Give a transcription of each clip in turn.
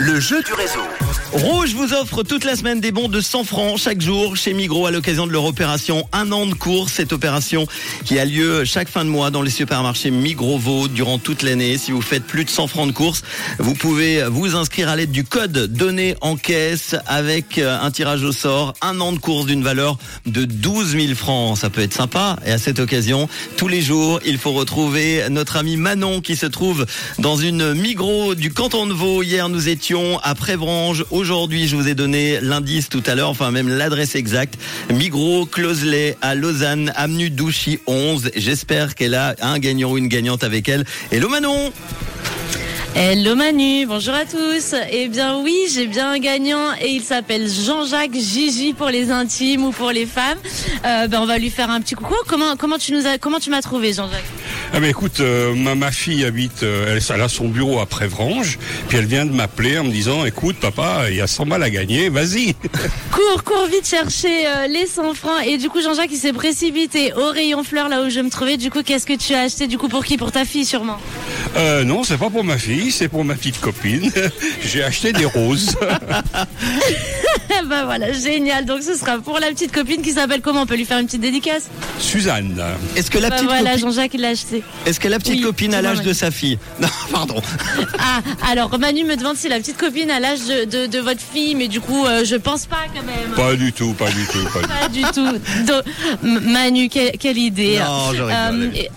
Le jeu du réseau. Rouge vous offre toute la semaine des bons de 100 francs chaque jour chez Migros à l'occasion de leur opération Un an de course. Cette opération qui a lieu chaque fin de mois dans les supermarchés Migros Vaud durant toute l'année. Si vous faites plus de 100 francs de course, vous pouvez vous inscrire à l'aide du code donné en caisse avec un tirage au sort. Un an de course d'une valeur de 12 000 francs. Ça peut être sympa. Et à cette occasion, tous les jours, il faut retrouver notre ami Manon qui se trouve dans une Migros du canton de Vaud. Hier, nous étions à Prévrange. Aujourd'hui, je vous ai donné l'indice tout à l'heure, enfin même l'adresse exacte. Migros, Closelet, à Lausanne, avenue Douchy 11. J'espère qu'elle a un gagnant ou une gagnante avec elle. Hello Manon Hello Manu, bonjour à tous. Eh bien oui, j'ai bien un gagnant et il s'appelle Jean-Jacques Gigi pour les intimes ou pour les femmes. Euh, ben on va lui faire un petit coucou. Comment comment tu nous as comment tu m'as trouvé Jean-Jacques? Ah ben écoute, euh, ma, ma fille habite, euh, elle, elle a son bureau à Prévrange, puis elle vient de m'appeler en me disant, écoute papa, il y a 100 balles à gagner, vas-y. Cours, cours vite chercher euh, les 100 francs et du coup Jean-Jacques il s'est précipité au rayon fleurs là où je me trouvais. Du coup qu'est-ce que tu as acheté du coup pour qui? Pour ta fille sûrement. Euh, non, c'est pas pour ma fille, c'est pour ma petite copine. J'ai acheté des roses. bah voilà, génial. Donc ce sera pour la petite copine qui s'appelle comment? On peut lui faire une petite dédicace? Suzanne. Est-ce que la Bah petite voilà, copine, Jean-Jacques il l'a acheté. Est-ce que la petite Oui, copine a l'âge de sa fille Non, pardon. Ah, alors Manu me demande si la petite copine a l'âge de, de, de votre fille, mais du coup, euh, je pense pas quand même. Pas du tout, pas du tout. Pas du tout. Pas du tout. Donc, Manu, quelle, quelle idée. Non, je rigole. et,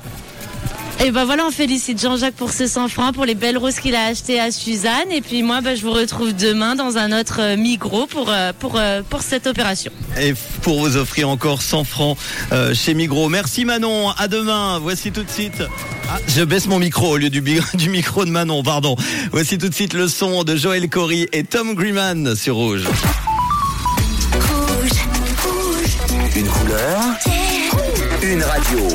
et ben voilà, on félicite Jean-Jacques pour ses 100 francs, pour les belles roses qu'il a achetées à Suzanne. Et puis moi, bah, je vous retrouve demain dans un autre euh, Migros pour, euh, pour, euh, pour cette opération. Et pour vous offrir encore 100 francs euh, chez Migros. Merci Manon, à demain. Voici tout de suite. Ah, je baisse mon micro au lieu du, du micro de Manon, pardon. Voici tout de suite le son de Joël Cory et Tom Freeman sur Rouge. Une couleur. Une radio.